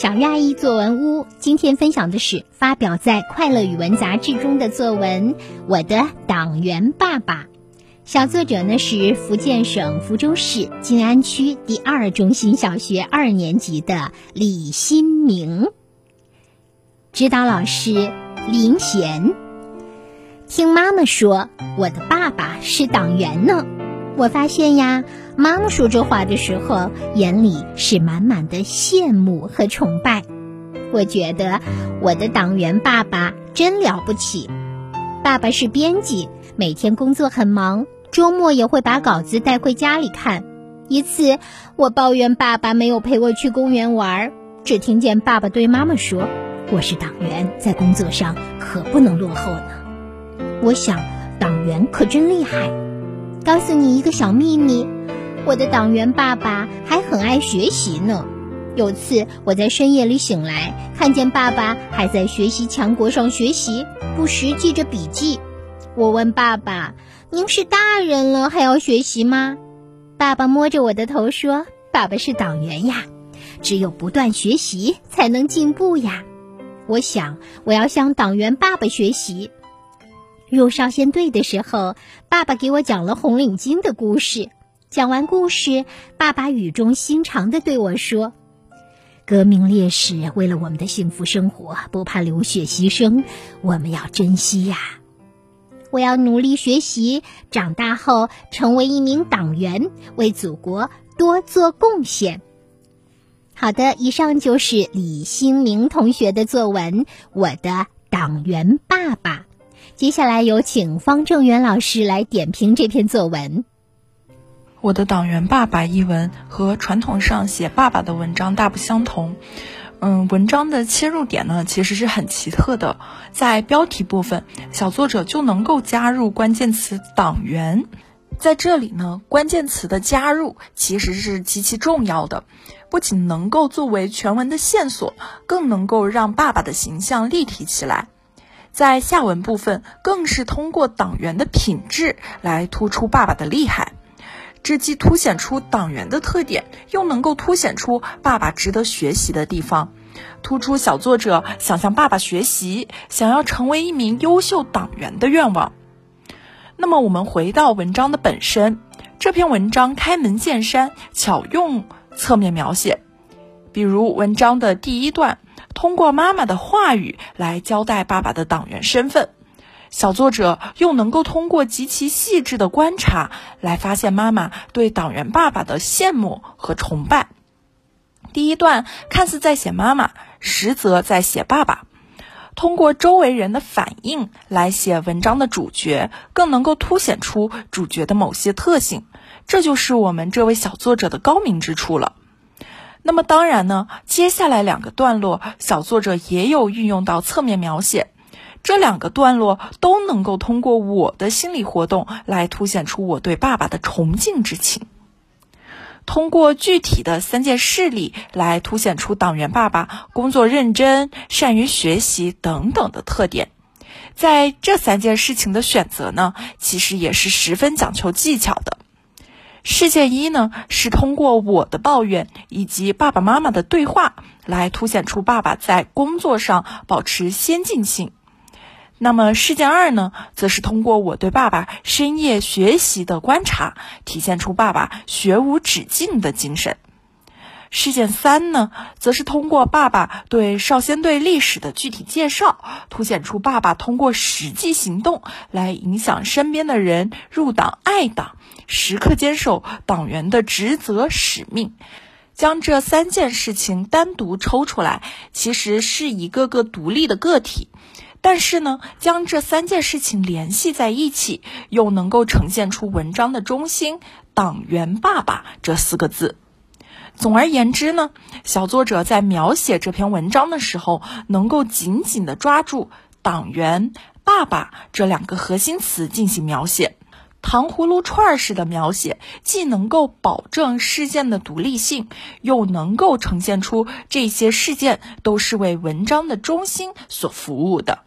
小亚裔作文屋今天分享的是发表在《快乐语文》杂志中的作文《我的党员爸爸》。小作者呢是福建省福州市晋安区第二中心小学二年级的李新明。指导老师林贤。听妈妈说，我的爸爸是党员呢。我发现呀，妈妈说这话的时候，眼里是满满的羡慕和崇拜。我觉得我的党员爸爸真了不起。爸爸是编辑，每天工作很忙。周末也会把稿子带回家里看。一次，我抱怨爸爸没有陪我去公园玩，只听见爸爸对妈妈说：“我是党员，在工作上可不能落后呢。”我想，党员可真厉害。告诉你一个小秘密，我的党员爸爸还很爱学习呢。有次我在深夜里醒来，看见爸爸还在学习强国上学习，不时记着笔记。我问爸爸。您是大人了还要学习吗？爸爸摸着我的头说：“爸爸是党员呀，只有不断学习才能进步呀。”我想我要向党员爸爸学习。入少先队的时候，爸爸给我讲了红领巾的故事。讲完故事，爸爸语重心长地对我说：“革命烈士为了我们的幸福生活，不怕流血牺牲，我们要珍惜呀。”我要努力学习，长大后成为一名党员，为祖国多做贡献。好的，以上就是李新明同学的作文《我的党员爸爸》。接下来有请方正元老师来点评这篇作文。我的党员爸爸一文和传统上写爸爸的文章大不相同。嗯，文章的切入点呢，其实是很奇特的。在标题部分，小作者就能够加入关键词“党员”。在这里呢，关键词的加入其实是极其重要的，不仅能够作为全文的线索，更能够让爸爸的形象立体起来。在下文部分，更是通过党员的品质来突出爸爸的厉害。这既凸显出党员的特点，又能够凸显出爸爸值得学习的地方，突出小作者想向爸爸学习，想要成为一名优秀党员的愿望。那么，我们回到文章的本身，这篇文章开门见山，巧用侧面描写，比如文章的第一段，通过妈妈的话语来交代爸爸的党员身份。小作者又能够通过极其细致的观察来发现妈妈对党员爸爸的羡慕和崇拜。第一段看似在写妈妈，实则在写爸爸。通过周围人的反应来写文章的主角，更能够凸显出主角的某些特性。这就是我们这位小作者的高明之处了。那么当然呢，接下来两个段落，小作者也有运用到侧面描写。这两个段落都能够通过我的心理活动来凸显出我对爸爸的崇敬之情，通过具体的三件事例来凸显出党员爸爸工作认真、善于学习等等的特点。在这三件事情的选择呢，其实也是十分讲求技巧的。事件一呢，是通过我的抱怨以及爸爸妈妈的对话来凸显出爸爸在工作上保持先进性。那么事件二呢，则是通过我对爸爸深夜学习的观察，体现出爸爸学无止境的精神。事件三呢，则是通过爸爸对少先队历史的具体介绍，凸显出爸爸通过实际行动来影响身边的人入党爱党，时刻坚守党员的职责使命。将这三件事情单独抽出来，其实是一个个独立的个体。但是呢，将这三件事情联系在一起，又能够呈现出文章的中心“党员爸爸”这四个字。总而言之呢，小作者在描写这篇文章的时候，能够紧紧的抓住“党员爸爸”这两个核心词进行描写，糖葫芦串式的描写，既能够保证事件的独立性，又能够呈现出这些事件都是为文章的中心所服务的。